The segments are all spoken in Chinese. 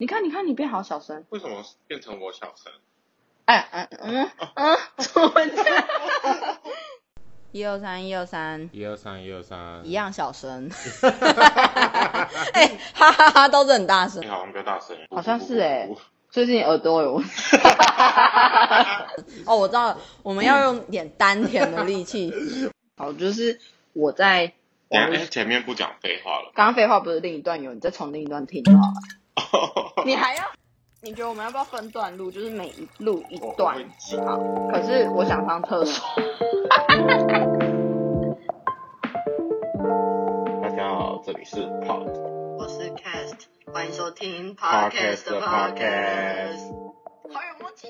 你看，你看，你变好小声。为什么变成我小声？哎，嗯嗯嗯，怎么这样？一二三，一二三，一二三，一二三，一样小声。哎，哈哈哈，都是很大声你。好像比较大声。好像是哎最近耳朵有问题。哦，我知道了，我们要用点丹田的力气。好，就是我在等一下，哎，前面不讲废话了。刚刚废话不是另一段有，你再从另一段听就好了。你还要？你觉得我们要不要分段录？就是每一录一段好，可是我想上厕所。大家好，这里是 Pod 我是 Cast，欢迎收听 Podcast 的 Podcast。好有默契。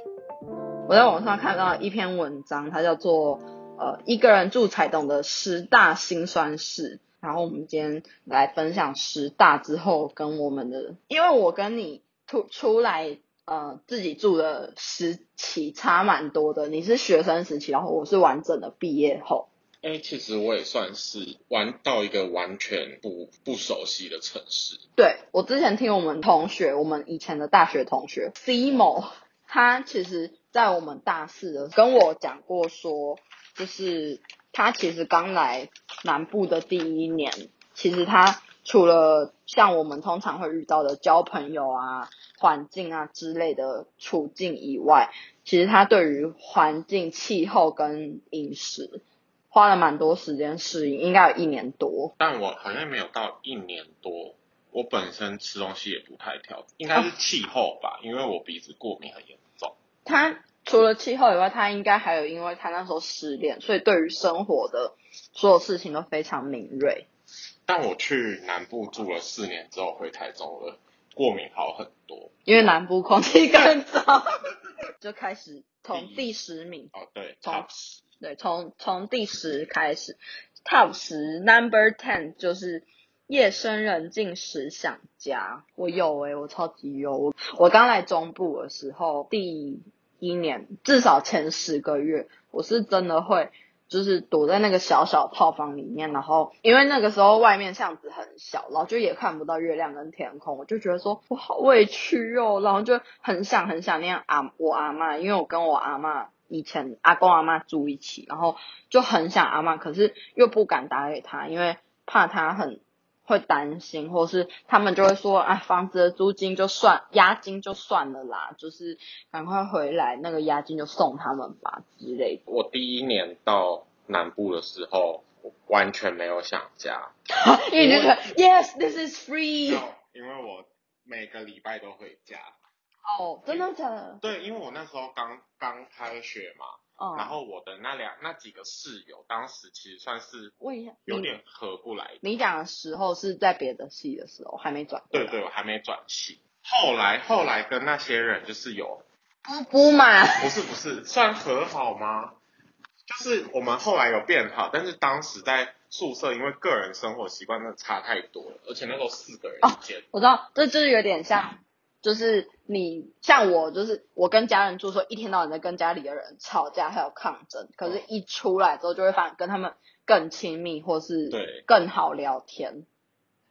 我在网上看到一篇文章，它叫做呃一个人住才懂的十大辛酸事。然后我们今天来分享十大之后跟我们的，因为我跟你出出来呃自己住的时期差蛮多的，你是学生时期，然后我是完整的毕业后。哎、其实我也算是玩到一个完全不不熟悉的城市。对我之前听我们同学，我们以前的大学同学 C 某，他其实在我们大四的跟我讲过说，就是他其实刚来南部的第一年，其实他除了像我们通常会遇到的交朋友啊、环境啊之类的处境以外，其实他对于环境、气候跟饮食花了蛮多时间适应，应该有一年多。但我好像没有到一年多，我本身吃东西也不太挑，应该是气候吧，因为我鼻子过敏很严重。他除了气候以外，他应该还有因为他那时候失恋，所以对于生活的所有事情都非常敏锐。但我去南部住了四年之后回台中了，过敏好很多。因为南部空气更糟，就开始从第十名，哦，对从十对，从从第十开始，Top 十 Number Ten 就是夜深人静时想家。我有诶、我超级有。我我刚来中部的时候，第一年至少前十个月，我是真的会。就是躲在那个小小套房里面，然后因为那个时候外面巷子很小，然后就也看不到月亮跟天空，我就觉得说我好委屈哦，然后就很想很想念阿我阿妈，因为我跟我阿妈以前阿公阿妈住一起，然后就很想阿妈，可是又不敢打给他，因为怕他很会担心，或是他们就会说，哎，房子的租金就算，押金就算了啦，就是赶快回来，那个押金就送他们吧之类的。我第一年到南部的时候，我完全没有想家，因为 yes this is free 因为我每个礼拜都回家。哦，真的假的？对，因为我那时候刚刚开学嘛，嗯，然后我的那两那几个室友，当时其实算是问一下，有点合不来的。你讲的时候是在别的系的时候，还没转。对对，我还没转系。后来后来跟那些人就是有，不不嘛，不是不是，算和好吗？就是我们后来有变好，但是当时在宿舍，因为个人生活习惯真的差太多了，而且那时候四个人一间，我知道，这就是有点像，就是你像我，就是我跟家人住的时候，一天到晚在跟家里的人吵架，还有抗争。可是，一出来之后，就会发现跟他们更亲密，或是对更好聊天。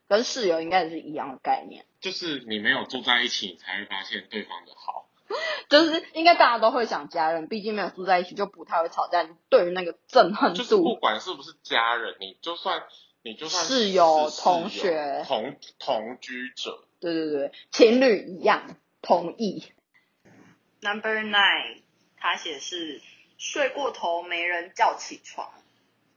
跟室友应该也是一样的概念，就是你没有住在一起，你才会发现对方的好。就是应该大家都会想家人，毕竟没有住在一起，就不太会吵架。你对于那个憎恨就是不，管是不是家人，你就算你就算室友是同学同同居者，对对对，情侣一样，同意。Number nine，他写是睡过头没人叫起床。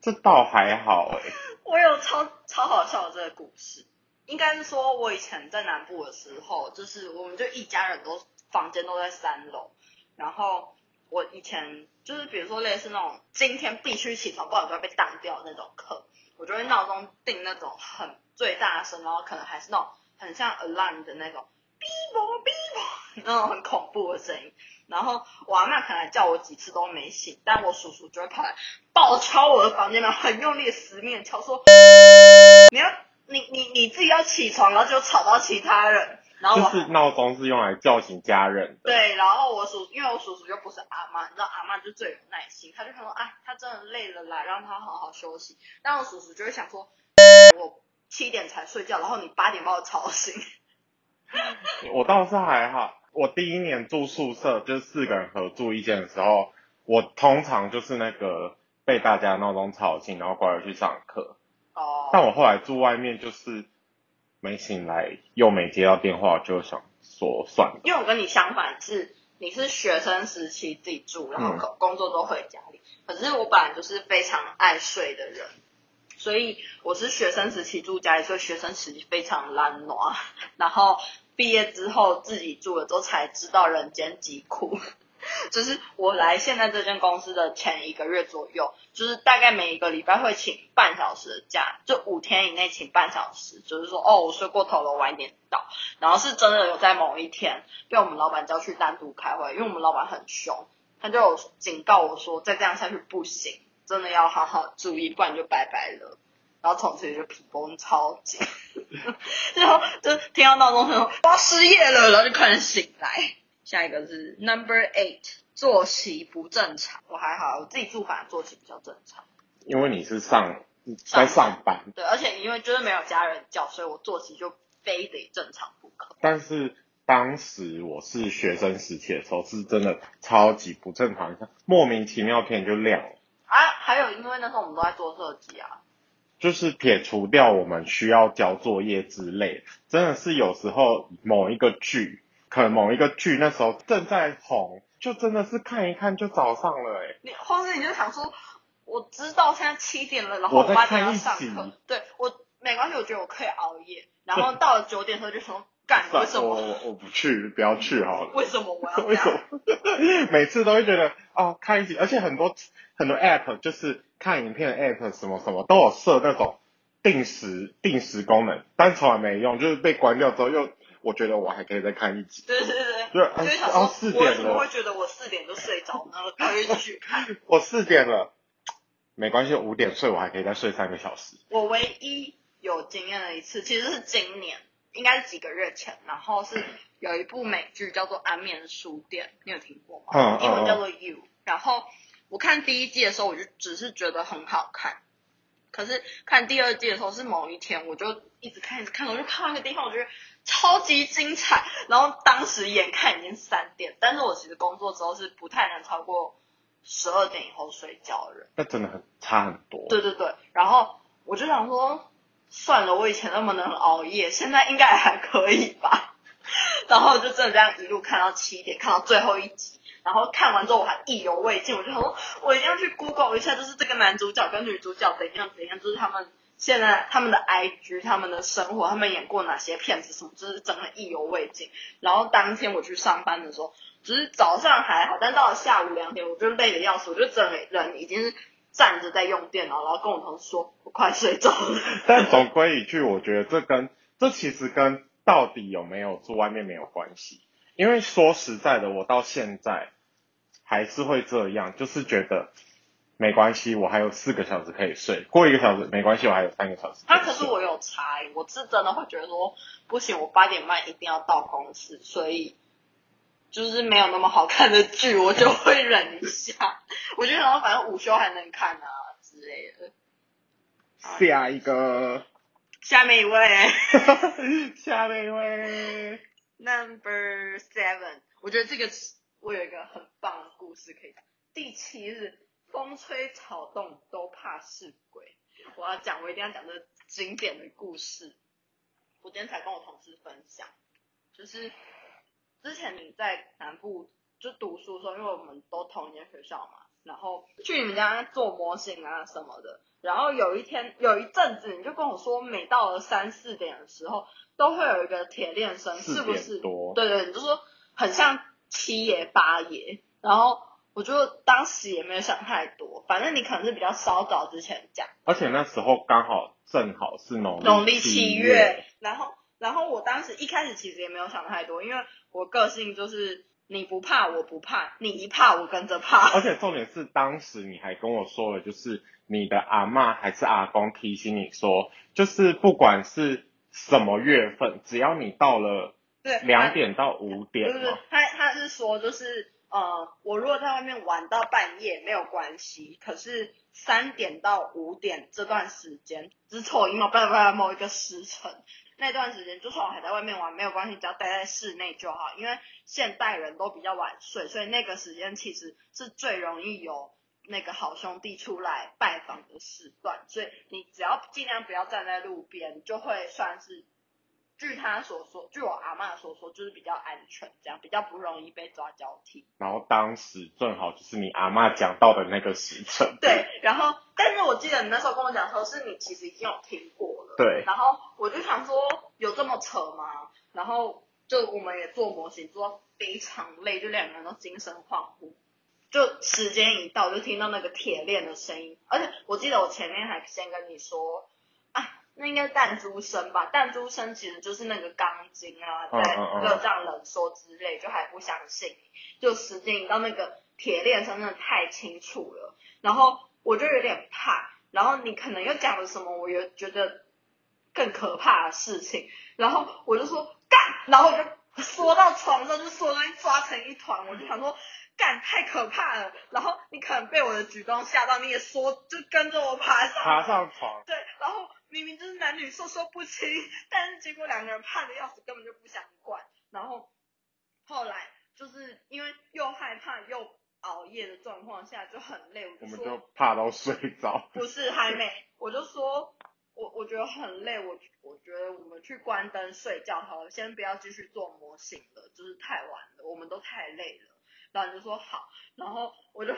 这倒还好哎、我有超超好笑的这个故事，应该是说我以前在南部的时候，就是我们就一家人都房间都在三楼，然后我以前就是比如说类似那种今天必须起床，不然就会被当掉那种课，我就会闹钟定那种很最大声，然后可能还是那种很像 alarm 的那种哔啵哔啵那种很恐怖的声音。然后我阿妈可能叫我几次都没醒，但我叔叔就会跑来暴敲我的房间门，很用力的死命地敲，说你要你你你自己要起床，然后就吵到其他人。然后就是闹钟是用来叫醒家人的。对，然后我叔，因为我叔叔又不是阿妈，你知道阿妈就最有耐心，他就想说，哎，他真的累了啦，让他好好休息。但我叔叔就会想说，我七点才睡觉，然后你八点把我吵醒，我倒是还好。我第一年住宿舍，就是四个人合住一间的时候，我通常就是那个被大家闹钟吵醒，然后乖乖去上课。哦，但我后来住外面，就是没醒来又没接到电话，就想说算了。因为我跟你相反是，你是学生时期自己住，然后工工作都回家里。可是我本来就是非常爱睡的人，所以我是学生时期住家里，所以学生时期非常懒惰。然后毕业之后自己住了之后才知道人间疾苦。就是我来现在这间公司的前一个月左右，就是大概每一个礼拜会请半小时的假，就五天以内请半小时，就是说哦我睡过头了，晚一点到。然后是真的有在某一天被我们老板叫去单独开会，因为我们老板很凶，他就有警告我说再这样下去不行，真的要好好注意，不然就拜拜了。然后从此就皮绷超紧，然后就听到闹钟声，我要失业了，然后就快点醒来。下一个是 Number Eight，作息不正常。我还好，我自己住反而作息比较正常。因为你是上在上班，对，而且因为就是没有家人叫，所以我作息就非得正常不可。但是当时我是学生时期的时候，是真的超级不正常，莫名其妙天就亮了。啊，还有因为那时候我们都在做设计啊，就是撇除掉我们需要交作业之类，真的是有时候某一个剧，可能某一个剧那时候正在红，就真的是看一看就早上了哎、你或者你就想说，我知道现在七点了，然后我在八点要上课，对我没关系，我觉得我可以熬夜。然后到了九点的时候就说，干为什我么？我我不去，不要去好了。为什么我要 为什样？么？每次都会觉得哦，看一集，而且很多很多 app 就是看影片的 app 什么什么都有设那种定时定时功能，但从来没用，就是被关掉之后又，我觉得我还可以再看一集。对对对就对，就想哦说，我为四点了什么会觉得我四点就睡着呢？然后就继续看。我四点了，没关系，五点睡我还可以再睡三个小时。我唯一有经验的一次，其实是今年，应该是几个月前，然后是有一部美剧叫做《安眠书店》，你有听过吗？嗯嗯英文叫做 You。然后我看第一季的时候，我就只是觉得很好看，可是看第二季的时候是某一天，我就一直看一直看，我就看到一个地方，我觉得超级精彩。然后当时眼看已经三点，但是我其实工作之后是不太能超过十二点以后睡觉的人。那真的很差很多。对对对，然后我就想说，算了，我以前那么能熬夜，现在应该还可以吧。然后就真的这样一路看到七点，看到最后一集，然后看完之后我还意犹未尽，我就想说，我一定要去 Google 一下，就是这个男主角跟女主角怎样怎样，就是他们现在他们的 IG、他们的生活，他们演过哪些片子什么，就是整个意犹未尽。然后当天我去上班的时候，只是早上还好，但到了下午两点，我就累得要死，我就整个人已经是站着在用电脑，然后跟我同事说，我快睡着了。但总归一句，我觉得这跟这其实跟到底有没有住外面没有关系。因为说实在的，我到现在还是会这样，就是觉得没关系，我还有四个小时可以睡，过一个小时没关系，我还有三个小时他啊，可是我有差，我是真的会觉得说，不行，我八点半一定要到公司，所以就是没有那么好看的剧，我就会忍一下。我就想说，反正午休还能看啊之类的。下一个，下面一位 下面一位，，Number Seven，我觉得这个我有一个很棒的故事可以讲。第七日，风吹草动都怕是鬼。我要讲，我一定要讲这经典的故事。我今天才跟我同事分享，就是之前你在南部就读书的时候，因为我们都同一间学校嘛，然后去你们家做模型啊什么的。然后有一天有一阵子，你就跟我说，每到了三四点的时候，都会有一个铁链声，是不是？对对，你就说很像七爷八爷。然后我就当时也没有想太多，反正你可能是比较稍早之前讲。而且那时候刚好正好是农农历七七月，然后然后我当时一开始其实也没有想太多，因为我个性就是你不怕我不怕，你一怕我跟着怕。而且重点是，当时你还跟我说了，就是你的阿嬷还是阿公提醒你说，就是不管是什么月份，只要你到了对，两点到五不是他他是说就是呃，我如果在外面玩到半夜没有关系，可是三点到五点这段时间，只是凑一某不不某一个时辰，那段时间就算我还在外面玩没有关系，只要待在室内就好。因为现代人都比较晚睡，所以那个时间其实是最容易有那个好兄弟出来拜访的时段，所以你只要尽量不要站在路边，就会算是。据他所说，据我阿妈所说，就是比较安全，这样比较不容易被抓交替。然后当时正好就是你阿妈讲到的那个时辰。对，然后但是我记得你那时候跟我讲说，是你其实已经有听过了。对。然后我就想说，有这么扯吗？然后就我们也做模型，做非常累，就两个人都精神恍惚。就时间一到，就听到那个铁链的声音，而且我记得我前面还先跟你说。那应该弹珠声吧？弹珠声其实就是那个钢筋啊，在热胀冷缩之类，就还不相信。就时间一到，那个铁链声真的太清楚了，然后我就有点怕。然后你可能又讲了什么，我又觉得更可怕的事情。然后我就说干，然后我就缩到床上，就缩到抓成一团。我就想说干太可怕了。然后你可能被我的举动吓到，你也说，就跟着我爬上爬上床。对，然后。明明就是男女授受不亲，但是结果两个人怕的要死，根本就不想管。然后后来就是因为又害怕又熬夜的状况下就很累，我们就怕到睡着。不是还没，我就说我我觉得很累，我我觉得我们去关灯睡觉好了，先不要继续做模型了，就是太晚了，我们都太累了。然后你就说好，然后我就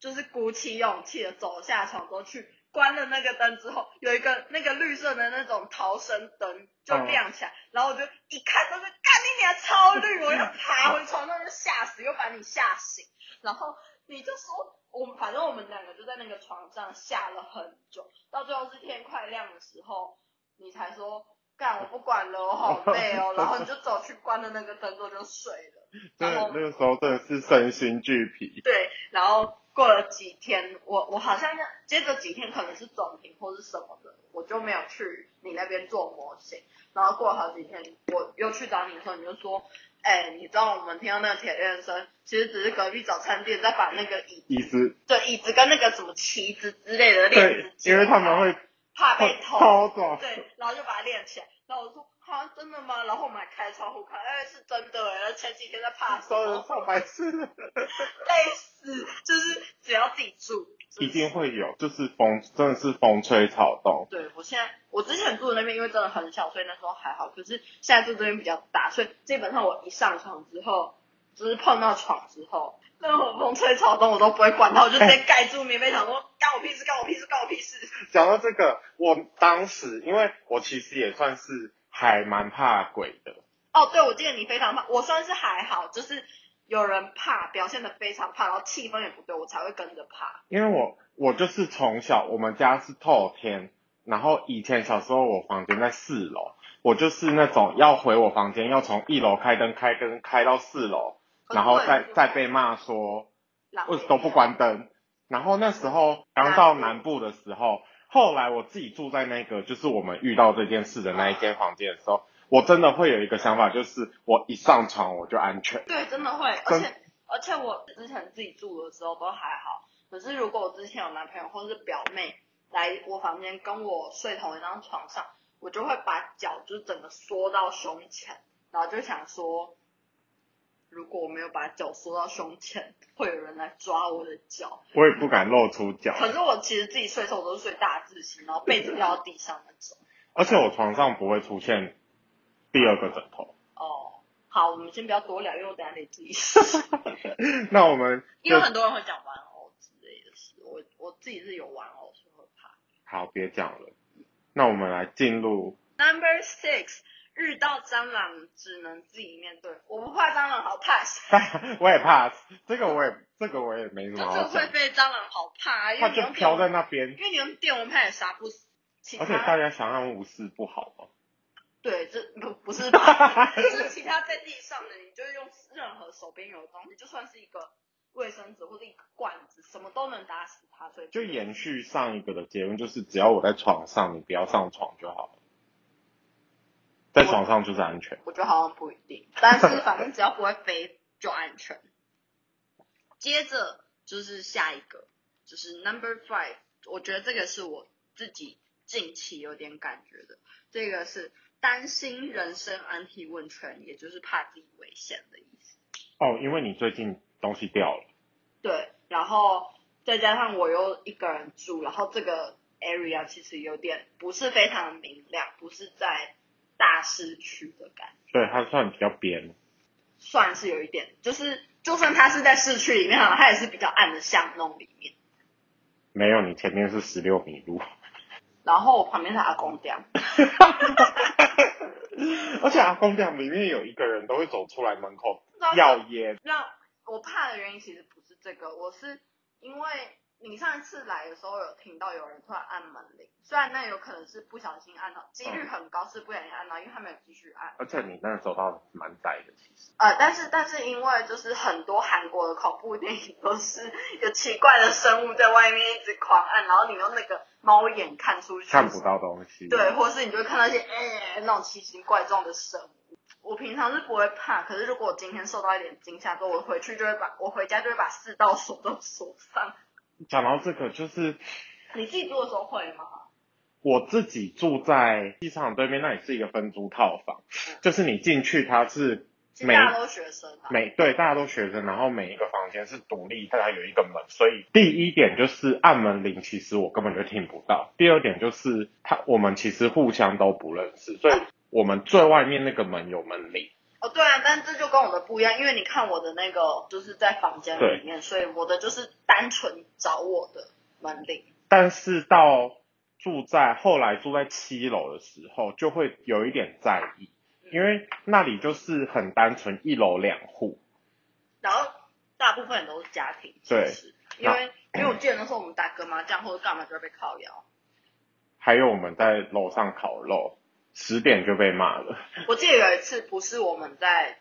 就是鼓起勇气的走下床都去。关了那个灯之后，有一个那个绿色的那种逃生灯就亮起来，然后我就一看都是，干你娘超绿，我要爬回床上就吓死，又把你吓醒，然后你就说，我们反正我们两个就在那个床上吓了很久，到最后是天快亮的时候，你才说，干我不管了，我好累哦，然后你就走去关了那个灯之后就睡了。对，那个时候真的是身心俱疲。对，然后。过了几天，我我好像接着几天可能是总评或是什么的，我就没有去你那边做模型。然后过了好几天，我又去找你的时候，你就说，哎，你知道我们听到那个铁链声，其实只是隔壁早餐店在把那个椅椅子，对椅子跟那个什么旗子之类的链子，因为他们会怕被偷，对，然后就把它练起来。然后我说。啊，真的吗？然后我们还开窗户看，哎，是真的哎。前几天在怕什么？上白痴。累死，就是只要自己住，一定会有，就是风真的是风吹草动。对，我现在我之前住的那边因为真的很小，所以那时候还好。可是现在住这边比较大，所以基本上我一上床之后，就是碰到床之后，任何风吹草动我都不会管它，我就直接盖住棉被，想说干我屁事，干我屁事，干我屁事。讲到这个，我当时因为我其实也算是。还蛮怕鬼的哦，对，我记得你非常怕，我算是还好，就是有人怕，表现的非常怕，然后气氛也不对，我才会跟着怕。因为我我就是从小我们家是透天，然后以前小时候我房间在四楼，我就是那种要回我房间要从一楼开灯开灯开到四楼，然后再再被骂说为什么都不关灯，然后那时候刚到南部的时候。后来我自己住在那个，就是我们遇到这件事的那一间房间的时候，我真的会有一个想法，就是我一上床我就安全。对，真的会，而且而且我之前自己住的时候都还好，可是如果我之前有男朋友或者是表妹来我房间跟我睡同一张床上，我就会把脚就整个缩到胸前，然后就想说。如果我没有把脚缩到胸前，会有人来抓我的脚。我也不敢露出脚。可是我其实自己睡的时候，我都是睡大字型，然后被子掉到地上那种。而且我床上不会出现第二个枕头。哦，好，我们先不要多聊，因为我等下得自己。那我们 因为很多人会讲玩偶之类的事，我我自己是有玩偶，所以会怕。好，别讲了。那我们来进入 Number Six。遇到蟑螂只能自己面对，我不怕蟑螂，好怕死。我也怕，这个我也这个我也没什么。就会被蟑螂好怕，因为就飘在那边。因为你用电蚊拍也杀不死。而且大家想让无视不好吗？对，这不不是吧？是其他在地上的，你就用任何手边有的东西，就算是一个卫生纸或者一个罐子，什么都能打死它。所以就延续上一个的结论，就是只要我在床上，你不要上床就好了。在床上就是安全，我觉得好像不一定，但是反正只要不会飞就安全。接着就是下一个，就是 number five，我觉得这个是我自己近期有点感觉的，这个是担心人身安体温泉，也就是怕自己危险的意思。哦，因为你最近东西掉了。对，然后再加上我又一个人住，然后这个 area 其实有点不是非常明亮，不是在大市区的感觉，对，它算比较边。算是有一点，就是就算它是在市区里面，它也是比较暗的巷弄里面。没有，你前面是十六米路。然后我旁边是阿公店，而且阿公店里面有一个人都会走出来门口要烟。让我怕的原因其实不是这个，我是因为你上一次来的时候有听到有人突然按门铃，虽然那有可能是不小心按到，几率很高是不小心按到，因为他没有继续按。而且你那走道蛮窄的，其实。呃，但是但是因为就是很多韩国的恐怖电影都是有奇怪的生物在外面一直狂按，然后你用那个猫眼看出去看不到东西。对，或是你就会看到一些哎、那种奇形怪状的生物。我平常是不会怕，可是如果我今天受到一点惊吓之后，我回去就会把我回家就会把四道锁都锁上。讲到这个，就是你自己住的时候会吗？我自己住在机场对面，那里是一个分租套房，嗯就是你进去它是每大家都学生啊。每对大家都学生，然后每一个房间是独立，大家有一个门，所以第一点就是按门铃，其实我根本就听不到。第二点就是他我们其实互相都不认识，所以我们最外面那个门有门铃。哦，对啊，但这就跟我的不一样，因为你看我的那个就是在房间里面，所以我的就是单纯找我的门铃。但是到住在后来住在七楼的时候，就会有一点在意，因为那里就是很单纯，一楼两户。然后大部分人都是家庭，对其实，因为因为我记得那时候我们打个麻将或者干嘛就会被靠腰。还有我们在楼上烤肉，十点就被骂了。我记得有一次不是我们在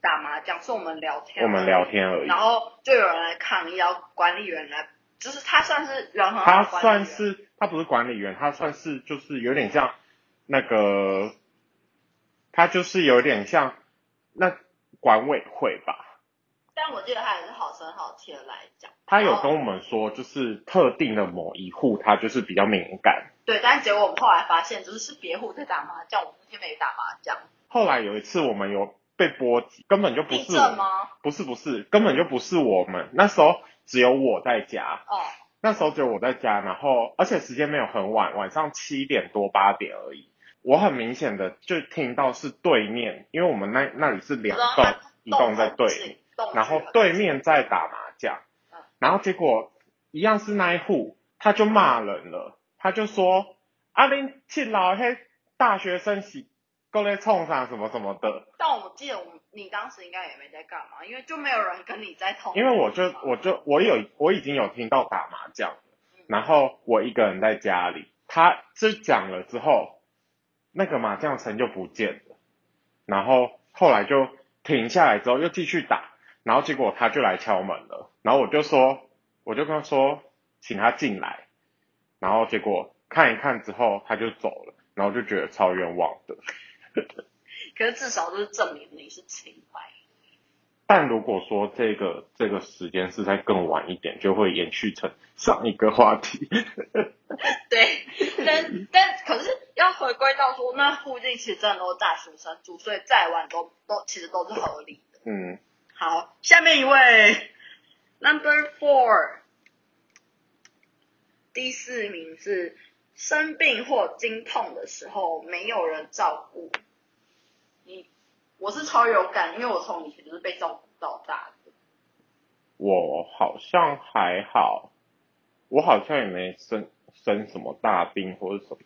打麻将，是我们聊天，我们聊，天而已然。后就有人来抗议，要管理员来，就是他算是人很好他算是他不是管理员，他算是就是有点像那个，他就是有点像那管委会吧。但我记得他也是好声好气的来讲。他有跟我们说，就是特定的某一户，他就是比较敏感。对，但是结果我们后来发现，就是是别户在打麻将，我们那天没打麻将。后来有一次我们有被波及，根本就不是？不是不是，根本就不是我们。那时候只有我在家，哦，那时候只有我在家，然后而且时间没有很晚，晚上七点多八点而已。我很明显的就听到是对面，因为我们那那里是两栋一栋在对面，然后对面在打麻将嗯，然后结果一样是那一户，他就骂人了，他就说啊恁去老黑大学生是过来冲上什么什么的，但我记得我你当时应该也没在干嘛，因为就没有人跟你在同。因为我就我就我有我已经有听到打麻将了，嗯。然后我一个人在家里，他这讲了之后，那个麻将声就不见了，然后后来就停下来之后又继续打，然后结果他就来敲门了，然后我就说我就跟他说请他进来，然后结果看一看之后他就走了，然后就觉得超冤枉的。可是至少就是证明你是清白。但如果说这个这个时间是在更晚一点，就会延续成上一个话题。对，但但可是要回归到说，那附近其实真的都是大学生住，所以再晚都都其实都是合理的。嗯，好，下面一位 Number Four，第四名是生病或经痛的时候没有人照顾。你，我是超有感，因为我从以前就是被照顾到大的。我好像还好，我好像也没生生什么大病或者什么。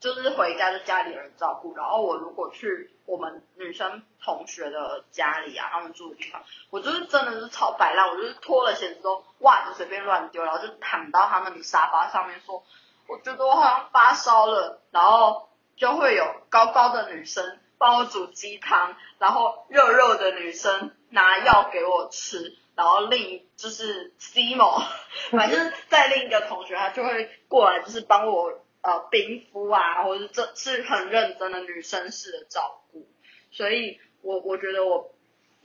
就是回家就家里有人照顾，然后我如果去我们女生同学的家里啊，他们住的地方，我就是真的是超摆烂，我就是脱了鞋子之后袜子随便乱丢，然后就躺到他们的沙发上面说，我觉得我好像发烧了，然后就会有高高的女生帮我煮鸡汤，然后肉肉的女生拿药给我吃，然后另就是 C 某，反正在另一个同学他就会过来就是帮我呃冰敷啊，或者这是很认真的女生式的照顾，所以我我觉得我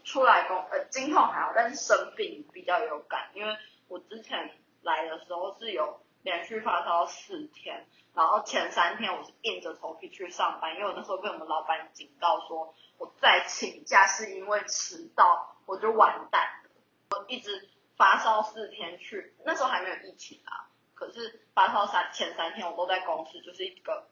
出来工呃经痛还好，但是生病比较有感，因为我之前来的时候是有连续发烧四天，然后前三天我是硬着头皮去上班，因为我那时候被我们老板警告说，我再请假是因为迟到，我就完蛋了。我一直发烧四天去，那时候还没有疫情啊，可是发烧三前三天我都在公司，就是一个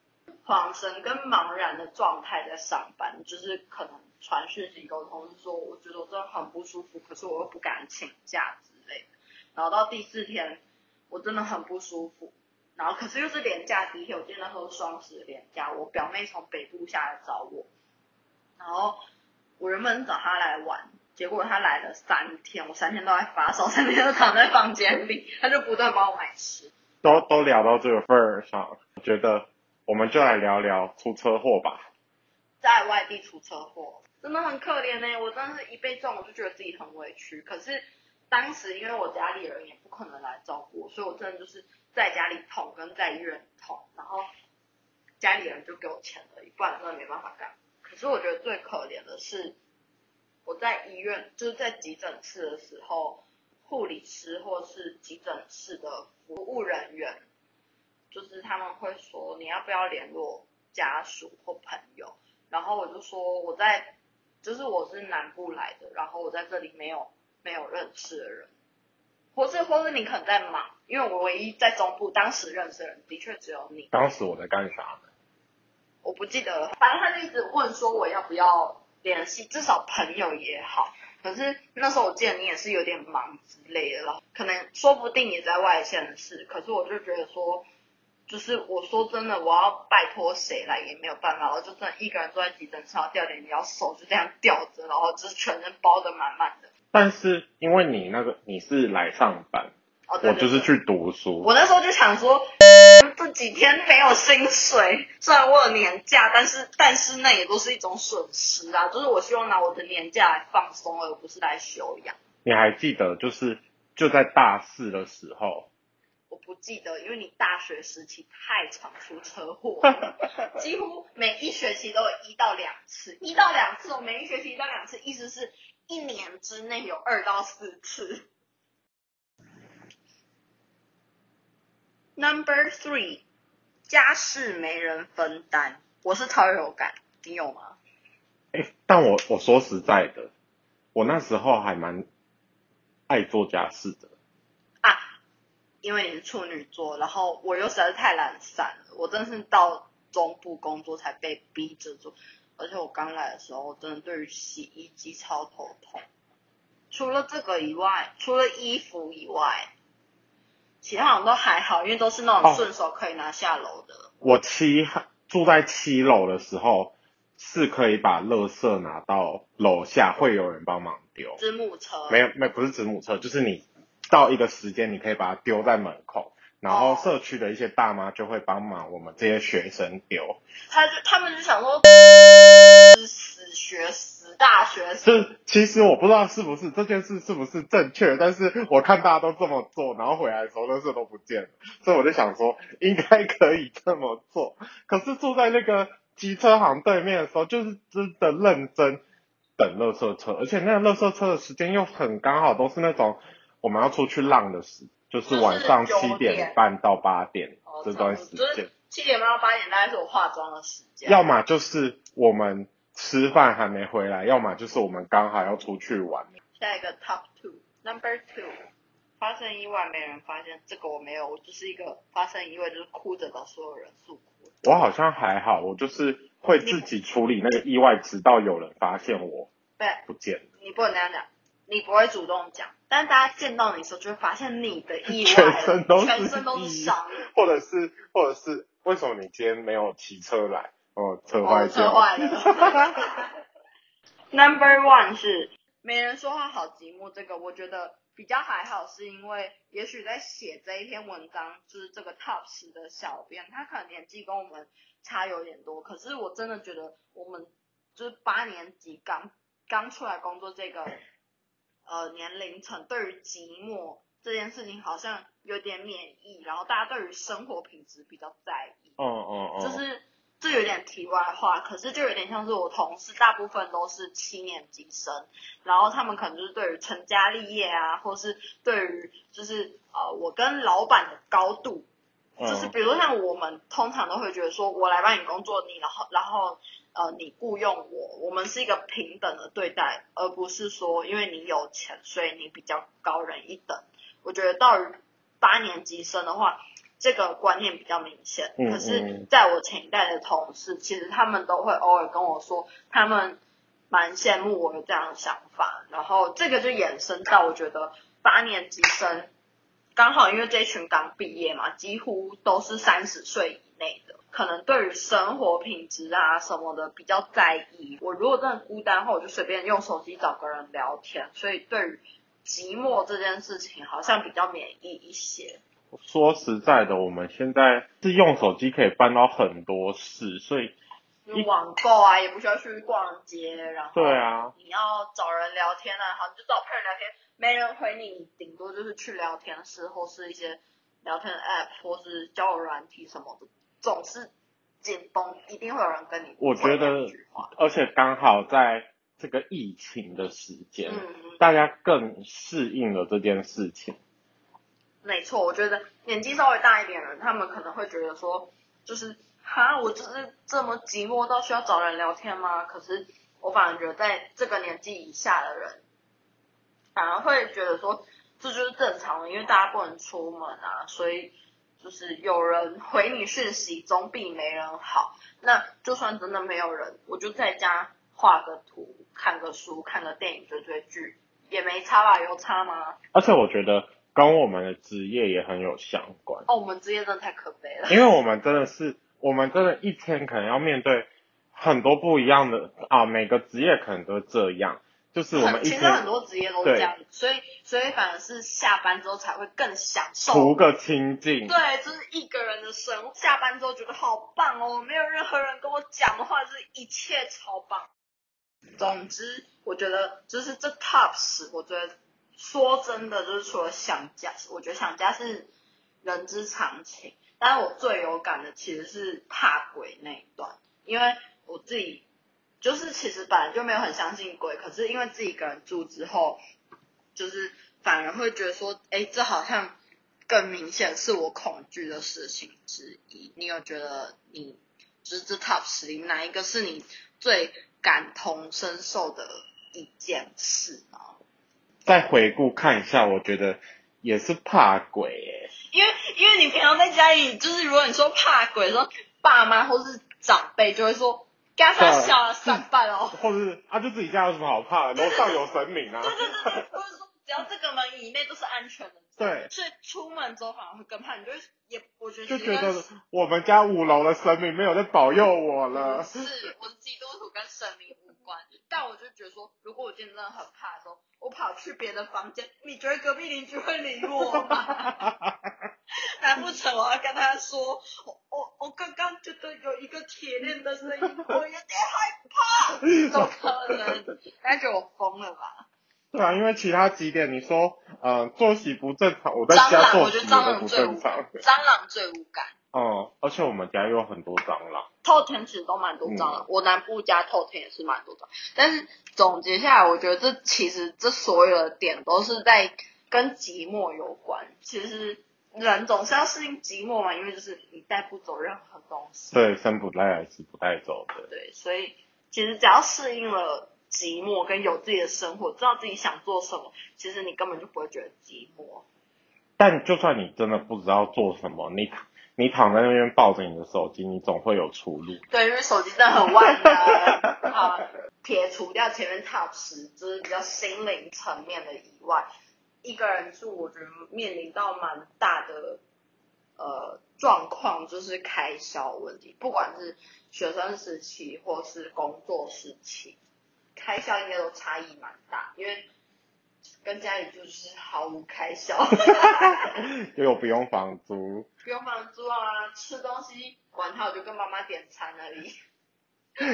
恍神跟茫然的状态在上班，就是可能传讯息沟通是说，我觉得我真的很不舒服，可是我又不敢请假之类的。然后到第四天，我真的很不舒服，然后可是又是连假第一天，我记得那时候是双十连假，我表妹从北部下来找我，然后我原本找她来玩，结果他来了三天，我三天都在发烧，三天都躺在房间里，他就不断帮我买吃。都都聊到这个份儿上，我觉得我们就来聊聊出车祸吧。在外地出车祸，真的很可怜呢、我真的是一被撞，我就觉得自己很委屈。可是当时因为我家里人也不可能来照顾我，所以我真的就是在家里痛，跟在医院痛，然后家里人就给我钱而已，不然真的没办法干。可是我觉得最可怜的是，我在医院就是在急诊室的时候，护理师或是急诊室的服务人员，就是他们会说你要不要联络家属或朋友，然后我就说我在，就是我是南部来的，然后我在这里没有没有认识的人，或是或是你可能在忙，因为我唯一在中部当时认识的人的确只有你，当时我在干啥呢？我不记得了，反正他就一直问说我要不要联系，至少朋友也好。可是那时候我记得你也是有点忙之类的了，可能说不定也在外县市。可是我就觉得说，就是我说真的，我要拜托谁来也没有办法，我就真的一个人坐在急诊室，然后吊点滴，然后手就这样吊着，然后就是全身包的满满的。但是因为你那个你是来上班，哦，对我就是。去读书。我那时候就想说，这几天没有薪水，虽然我有年假，但是但是那也都是一种损失啊。就是我希望拿我的年假来放松，而不是来休养。你还记得就是就在大四的时候，我不记得，因为你大学时期太常出车祸了，几乎每一学期都有一到两次，一到两次，我每一学期一到两次，意思是一年之内有二到四次。Number three，家事没人分担，我是超有感，你有吗？哎，但我我说实在的，我那时候还蛮爱做家事的。啊，因为你是处女座，然后我又实在是太懒散了，我真的是到中部工作才被逼着做，而且我刚来的时候，我真的对于洗衣机超头痛。除了这个以外，除了衣服以外，其他好像都还好，因为都是那种哦顺手可以拿下楼的。我七住在七楼的时候，是可以把垃圾拿到楼下，会有人帮忙丢。子母车没有，没不是子母车，就是你到一个时间，你可以把它丢在门口，然后哦社区的一些大妈就会帮忙我们这些学生丢。他就他们就想说，死学死大学生，就是其实我不知道是不是这件事是不是正确，但是我看大家都这么做，然后回来的时候垃圾都不见了，所以我就想说应该可以这么做。可是住在那个机车行对面的时候，就是真的认真等垃圾车，而且那个垃圾车的时间又很刚好，都是那种我们要出去浪的时，就是晚上就是9七点点半到八点哦这段时间就是。七点半到八点大概是我化妆的时间。要么就是我们吃饭还没回来，要么就是我们刚好要出去玩。下一个 top two，number two，发生意外没人发现，这个我没有，我就是一个发生意外就是哭着找所有人诉苦。我好像还好，我就是会自己处理那个意外，直到有人发现我对，不见了。你不能那样讲，你不会主动讲，但大家见到你的时候就会发现你的意外全身都是全身都是伤。或者是，或者是为什么你今天没有骑车来？哦，车坏哦，掉。车坏了。Number one 是没人说话好寂寞，这个我觉得比较还好，是因为也许在写这一篇文章，就是这个 Top 十的小编，他可能年纪跟我们差有点多，可是我真的觉得我们就是八年级刚刚出来工作这个呃年龄层，对于寂寞这件事情好像有点免疫，然后大家对于生活品质比较在意。哦哦哦。就是这有点题外话，可是就有点像是我同事，大部分都是七年级生，然后他们可能就是对于成家立业啊，或是对于就是呃我跟老板的高度就是比如说像我们通常都会觉得说，我来帮你工作，你然后然后呃你雇佣我，我们是一个平等的对待，而不是说因为你有钱，所以你比较高人一等。我觉得到八年级生的话，这个观念比较明显。可是在我前一代的同事，其实他们都会偶尔跟我说，他们蛮羡慕我有这样的想法。然后这个就衍生到我觉得八年级生刚好因为这群刚毕业嘛，几乎都是三十岁以内的，可能对于生活品质啊什么的比较在意。我如果真的孤单话，我就随便用手机找个人聊天。所以对于寂寞这件事情好像比较免疫一些。说实在的，我们现在是用手机可以办到很多事，所以网购啊也不需要去逛街，然后对啊，你要找人聊天啊，好你就找朋友聊天，没人回你，顶多就是去聊天室或是一些聊天 app 或是交友软体什么的，总是紧绷，一定会有人跟你我觉得，而且刚好在。这个疫情的时间，大家更适应了这件事情。没错，我觉得年纪稍微大一点的人，他们可能会觉得说，就是哈，我就是这么寂寞到需要找人聊天吗？可是我反而觉得，在这个年纪以下的人，反而会觉得说，这就是正常的，因为大家不能出门啊，所以就是有人回你讯息，总比没人好。那就算真的没有人，我就在家。画个图，看个书，看个电影，追追剧，也没差吧？有差吗？而且我觉得跟我们的职业也很有相关。哦，我们职业真的太可悲了。因为我们真的是，我们真的一天可能要面对很多不一样的啊，每个职业可能都这样。就是我们其实很多职业都是这样，所以所以反而是下班之后才会更享受，图个清静。对，就是一个人的生活，下班之后觉得好棒哦，没有任何人跟我讲的话，就是一切超棒。总之，我觉得就是这 top 十，我觉得说真的，就是除了想家，我觉得想家是人之常情。但是我最有感的其实是怕鬼那一段，因为我自己就是其实本来就没有很相信鬼，可是因为自己一个人住之后，就是反而会觉得说，哎，这好像更明显是我恐惧的事情之一。你有觉得你就是这 top 十里哪一个是你最？感同身受的一件事吗？再回顾看一下，我觉得也是怕鬼欸。因为因为你平常在家里，就是如果你说怕鬼，说爸妈或是长辈就会说，家他小了三半哦，或者是啊，就自己家有什么好怕的？楼上有神明啊。对对对对，或者说只要这个门以内都是安全的。对。所以出门之后反而会更怕，你就也我觉得就觉得我们家五楼的神明没有在保佑我了。是，我是基督徒，跟神明无关。但我就觉得说，如果我今天真的很怕的时候，我跑去别的房间，你觉得隔壁邻居会理我吗？难不成我要跟他说，我我我刚刚觉得有一个铁链的声音，我有点害怕。怎么可能？他觉得我疯了吧？对啊，因为其他几点你说，呃，作息不正常，我在家作息都不正常。蟑螂最无感。哦，而且我们家又有很多蟑螂。透天其实都蛮多蟑螂，我南部家透天也是蛮多蟑螂。但是总结下来，我觉得这其实这所有的点都是在跟寂寞有关。其实人总是要适应寂寞嘛，因为就是你带不走任何东西。对，生不带来，死不带走的。对，所以其实只要适应了。寂寞跟有自己的生活，知道自己想做什么，其实你根本就不会觉得寂寞。但就算你真的不知道做什么，你你躺在那边抱着你的手机，你总会有出路。对，因为手机真的很万能。好，撇除掉前面 top 十，就是比较心灵层面的以外，一个人住，我觉得面临到蛮大的呃状况，就是开销问题，不管是学生时期或是工作时期。开销应该都差异蛮大，因为跟家里就是毫无开销，因为我不用房租，不用房租啊，吃东西管他，我就跟妈妈点餐而已。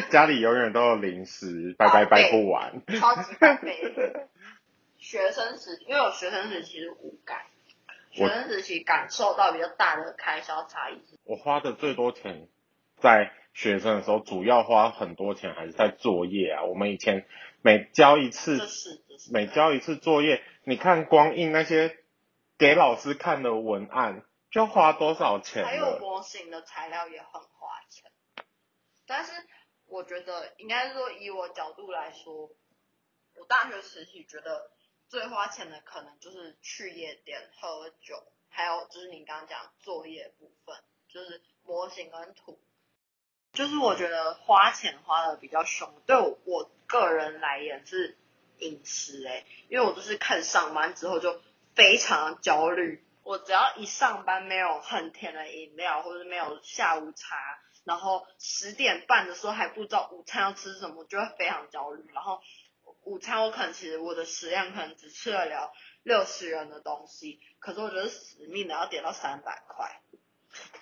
家里永远都有零食，拜拜拜不完，超级宝贝。学生时，因为我学生时期是无感，学生时期感受到比较大的开销差异。我花的最多钱在。学生的时候，主要花很多钱还是在作业啊。我们以前每交一次，每交一次作业，你看光印那些给老师看的文案，就花多少钱还有？模型的材料也很花钱，但是我觉得应该是说以我角度来说，我大学时期觉得最花钱的可能就是去夜店喝酒，还有就是你刚刚讲作业部分，就是模型跟图，就是我觉得花钱花的比较凶，对我我个人来言是饮食诶、因为我就是看上班之后就非常焦虑，我只要一上班没有很甜的饮料，或者没有下午茶，然后十点半的时候还不知道午餐要吃什么，就会非常焦虑。然后午餐我可能其实我的食量可能只吃得了六十元的东西，可是我觉得死命的要点到三百块。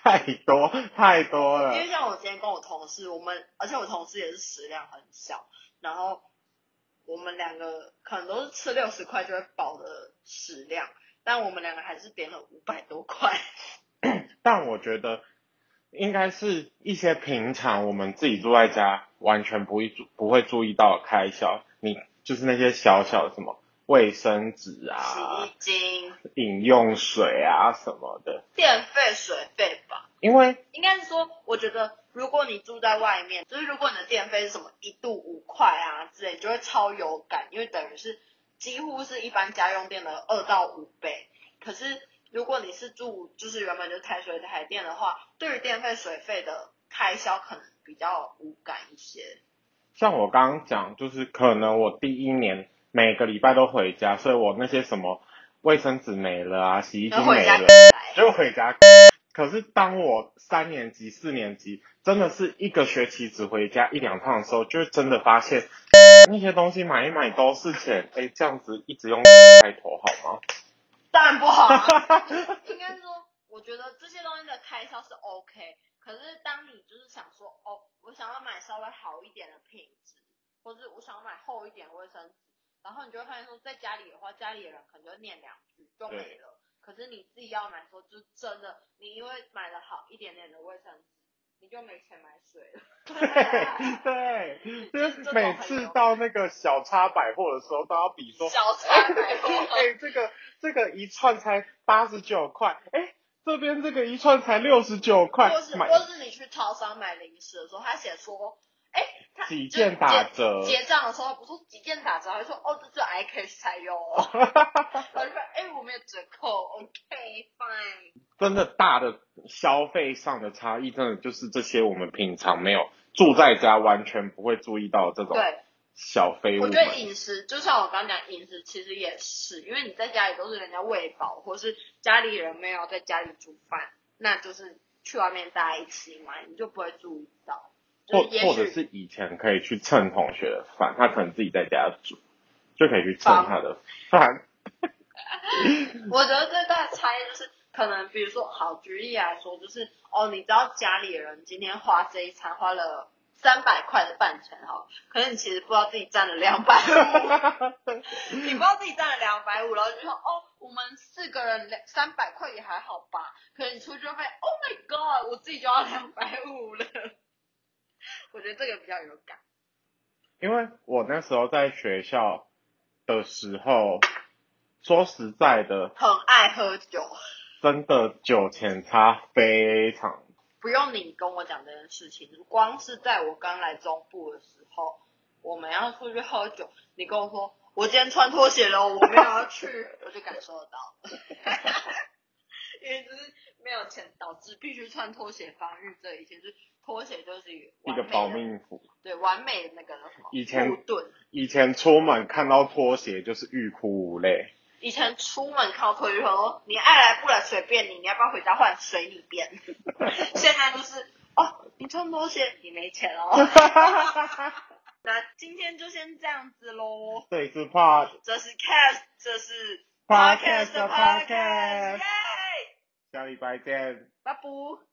太多太多了因。为像我今天跟我同事，我们而且我同事也是食量很小，然后我们两个可能都是吃六十块就会饱的食量，但我们两个还是点了五百多块。但我觉得应该是一些平常我们自己住在家完全不会注不会注意到的开销，你就是那些小小的什么卫生纸啊洗啊衣、精、饮用水啊什么的，电费、水费吧。因为应该是说，我觉得如果你住在外面，就是如果你的电费是什么一度五块啊之类，就会超有感，因为等于是几乎是一般家用电的二到五倍。可是如果你是住就是原本就台水台电的话，对于电费水费的开销可能比较无感一些。像我刚刚讲，就是可能我第一年每个礼拜都回家，所以我那些什么卫生纸没了啊，洗衣然后回家精没了，来，就回家。可是当我三年级、四年级，真的是一个学期只回家一两趟的时候，就真的发现那些东西买一买都是钱。哎，这样子一直用开头好吗？当然不好、啊。应该说，我觉得这些东西的开销是 OK，可是当你就是想说，哦，我想要买稍微好一点的品质，或者我想要买厚一点的卫生纸，然后你就会发现说，在家里的话，家里的人可能就念两句就没了。可是你自己要买的时候，就真的，你因为买了好一点点的卫生纸，你就没钱买水了。对 对，就是每次到那个小叉百货的时候，都要比说，小菜百货 哎，这个这个一串才八十九块，哎，这边这个一串才六十九块或，是或是你去超商买零食的时候，他写说，几件打折，结账的时候不是说几件打折，还说哦，这是 iCash 才有哦。我就说，哎，我没有折扣，OK fine。真的大的消费上的差异，真的就是这些我们平常没有住在家完全不会注意到这种对，小废物我觉。得饮食就像我刚刚讲，饮食其实也是，因为你在家里都是人家喂饱，或是家里人没有在家里煮饭，那就是去外面大家一起嘛，你就不会注意到。就或或者是以前可以去蹭同学的饭，他可能自己在家煮，就可以去蹭他的饭。我觉得最大的差异就是，可能比如说，好举例来说，就是哦，你知道家里人今天花这一餐花了三百块的饭钱哈，可是你其实不知道自己占了两百五，你不知道自己占了两百五，然后就说哦，我们四个人两三百块也还好吧，可是你出去就会，Oh my God，我自己就要两百五了。我觉得这个比较有感。因为我那时候在学校的时候，说实在的，很爱喝酒，真的酒钱差非常。不用你跟我讲这件事情，光是在我刚来中部的时候，我们要出去喝酒，你跟我说我今天穿拖鞋了，我没有要去，我就感受得到，因为就是没有钱导致必须穿拖鞋防御这一切，就是拖鞋就是一一个保命符。对完美的那个叫什么以前。以前出门看到拖鞋就是欲哭无泪。以前出门靠拖鞋说你爱来不来随便你，你要不要回家换随你便。现在就是哦，你穿拖鞋你没钱哦。那今天就先这样子喽。这一次怕这是 cast，这是 Podcast 的 podcast，耶！下礼拜见。拜拜。